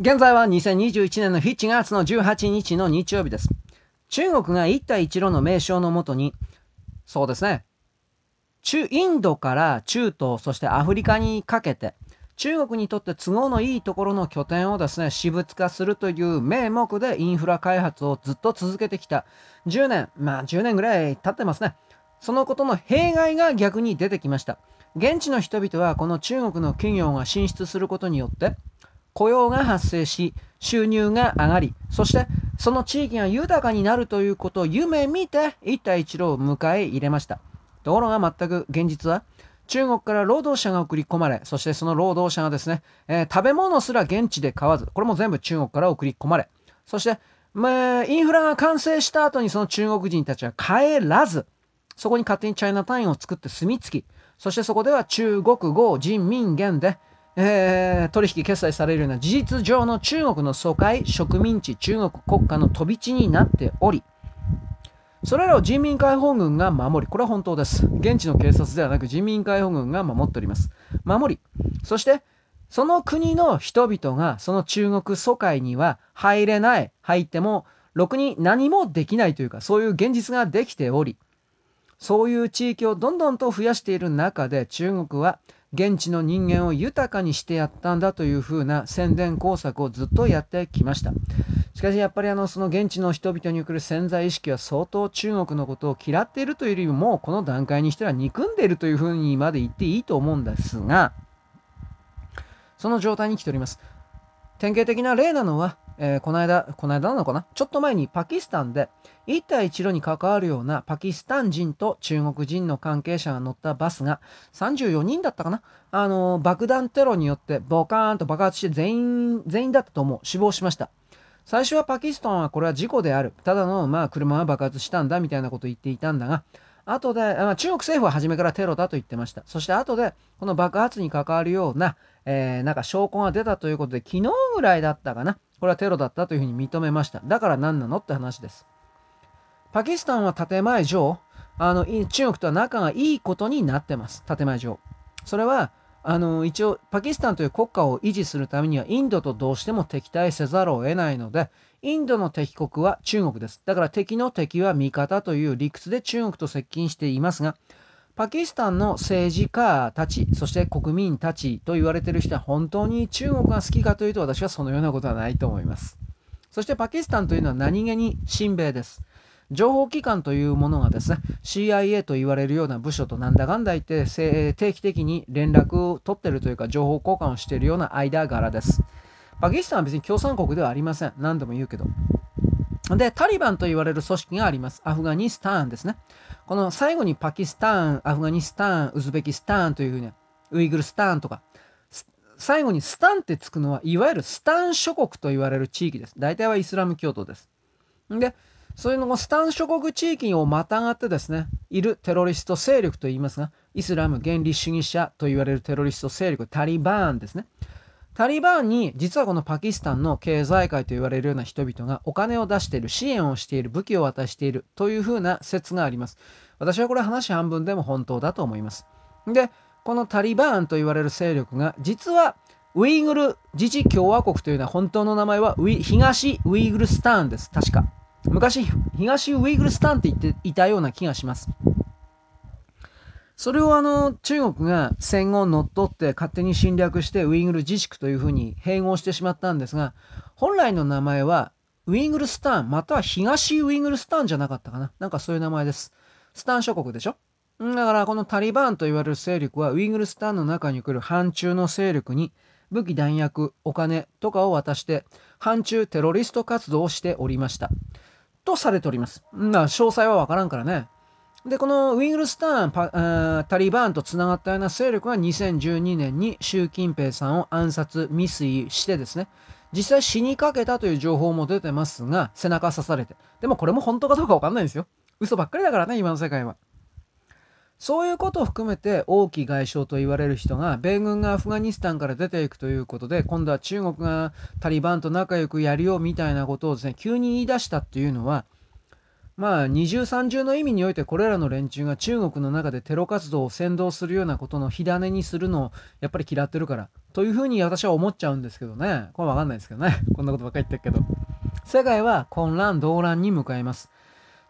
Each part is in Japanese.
現在は2021年の7月の18日の日曜日です。中国が一帯一路の名称のもとに、そうですね、中、インドから中東、そしてアフリカにかけて、中国にとって都合のいいところの拠点をですね、私物化するという名目でインフラ開発をずっと続けてきた10年、まあ10年ぐらい経ってますね。そのことの弊害が逆に出てきました。現地の人々はこの中国の企業が進出することによって雇用が発生し収入が上がりそしてその地域が豊かになるということを夢見て一帯一路を迎え入れました。ところが全く現実は中国から労働者が送り込まれそしてその労働者がですね、えー、食べ物すら現地で買わずこれも全部中国から送り込まれそしてまあ、インフラが完成した後にその中国人たちは帰らずそこに勝手にチャイナタインを作って住み着きそしてそこでは中国語人民元で、えー、取引決済されるような事実上の中国の疎開植民地中国国家の飛び地になっておりそれらを人民解放軍が守りこれは本当です。現地の警察ではなく人民解放軍が守っております。守り。そしてその国の人々がその中国疎開には入れない。入ってもろくに何もできないというかそういう現実ができておりそういう地域をどんどんと増やしている中で中国は現地の人間を豊かにしてやったんだというふうな宣伝工作をずっとやってきました。しかしやっぱりあのその現地の人々に送る潜在意識は相当中国のことを嫌っているというよりもこの段階にしては憎んでいるというふうにまで言っていいと思うんですがその状態に来ております。典型的な例なのはえー、この間、この間なのかな？ちょっと前にパキスタンで一帯一路に関わるようなパキスタン人と中国人の関係者が乗ったバスが34人だったかな？あのー、爆弾テロによってボカーンと爆発して全員、全員だったと思う。死亡しました。最初はパキスタンはこれは事故である。ただの、まあ、車が爆発したんだみたいなことを言っていたんだが、後で、まあ、中国政府は初めからテロだと言ってました。そして後で、この爆発に関わるような、えー、なんか証拠が出たということで、昨日ぐらいだったかな？これはテロだったというふうに認めました。だから何なのって話です。パキスタンは建前上、あの中国とは仲がいいことになってます。建前上。それは、あの一応パキスタンという国家を維持するためにはインドとどうしても敵対せざるを得ないのでインドの敵国は中国ですだから敵の敵は味方という理屈で中国と接近していますがパキスタンの政治家たち、そして国民たちと言われている人は本当に中国が好きかというと私はそのようなことはないと思います。そしてパキスタンというのは何気に親米です。情報機関というものがですね、CIA と言われるような部署となんだかんだ言って定期的に連絡を取ってるというか情報交換をしているような間柄です。パキスタンは別に共産国ではありません。何度も言うけど。で、タリバンと言われる組織があります。アフガニスタンですね。この最後にパキスタン、アフガニスタン、ウズベキスタンというふうに、ウイグルスタンとか、最後にスタンってつくのは、いわゆるスタン諸国と言われる地域です。大体はイスラム教徒です。で、そういうのもスタン諸国地域をまたがってですね、いるテロリスト勢力と言いますが、イスラム原理主義者と言われるテロリスト勢力、タリバーンですね。タリバンに実はこのパキスタンの経済界と言われるような人々がお金を出している支援をしている武器を渡しているというふうな説があります。私はこれ話半分でも本当だと思います。でこのタリバーンと言われる勢力が実はウイグル自治共和国というのは本当の名前は東ウイグルスタンです。確か。昔東ウイグルスタンって言っていたような気がします。それをあの中国が戦後乗っ取って勝手に侵略してウイグル自治区というふうに併合してしまったんですが本来の名前はウイグルスタンまたは東ウイグルスタンじゃなかったかな。なんかそういう名前です。スタン諸国でしょ？だからこのタリバンと言われる勢力はウイグルスタンの中に来る反中の勢力に武器弾薬お金とかを渡して反中テロリスト活動をしておりました。とされております。まあ詳細はわからんからね。で、このウィングルスターン、タリバンとつながったような勢力が2012年に習近平さんを暗殺、未遂してですね、実際死にかけたという情報も出てますが、背中刺されて。でもこれも本当かどうかわかんないんですよ。嘘ばっかりだからね、今の世界は。そういうことを含めて王毅外相と言われる人が米軍がアフガニスタンから出ていくということで今度は中国がタリバンと仲良くやるよみたいなことをですね急に言い出したっていうのはまあ二重三重の意味においてこれらの連中が中国の中でテロ活動を扇動するようなことの火種にするのをやっぱり嫌ってるからというふうに私は思っちゃうんですけどね。これわかんないですけどね。こんなことばっかり言ってるけど。世界は混乱、動乱に向かいます。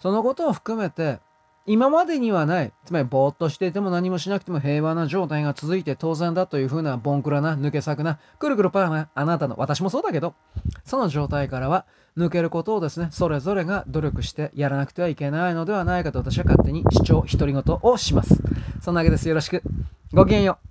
そのことを含めて、今までにはない、つまりぼーっとしていても何もしなくても平和な状態が続いて当然だというふうなボンクラな抜け作なくるくるパーなあなたの、私もそうだけど、その状態からは抜けることをですね、それぞれが努力してやらなくてはいけないのではないかと私は勝手に主張、独り言をします。そんなわけです。よろしく。ごきげんよう。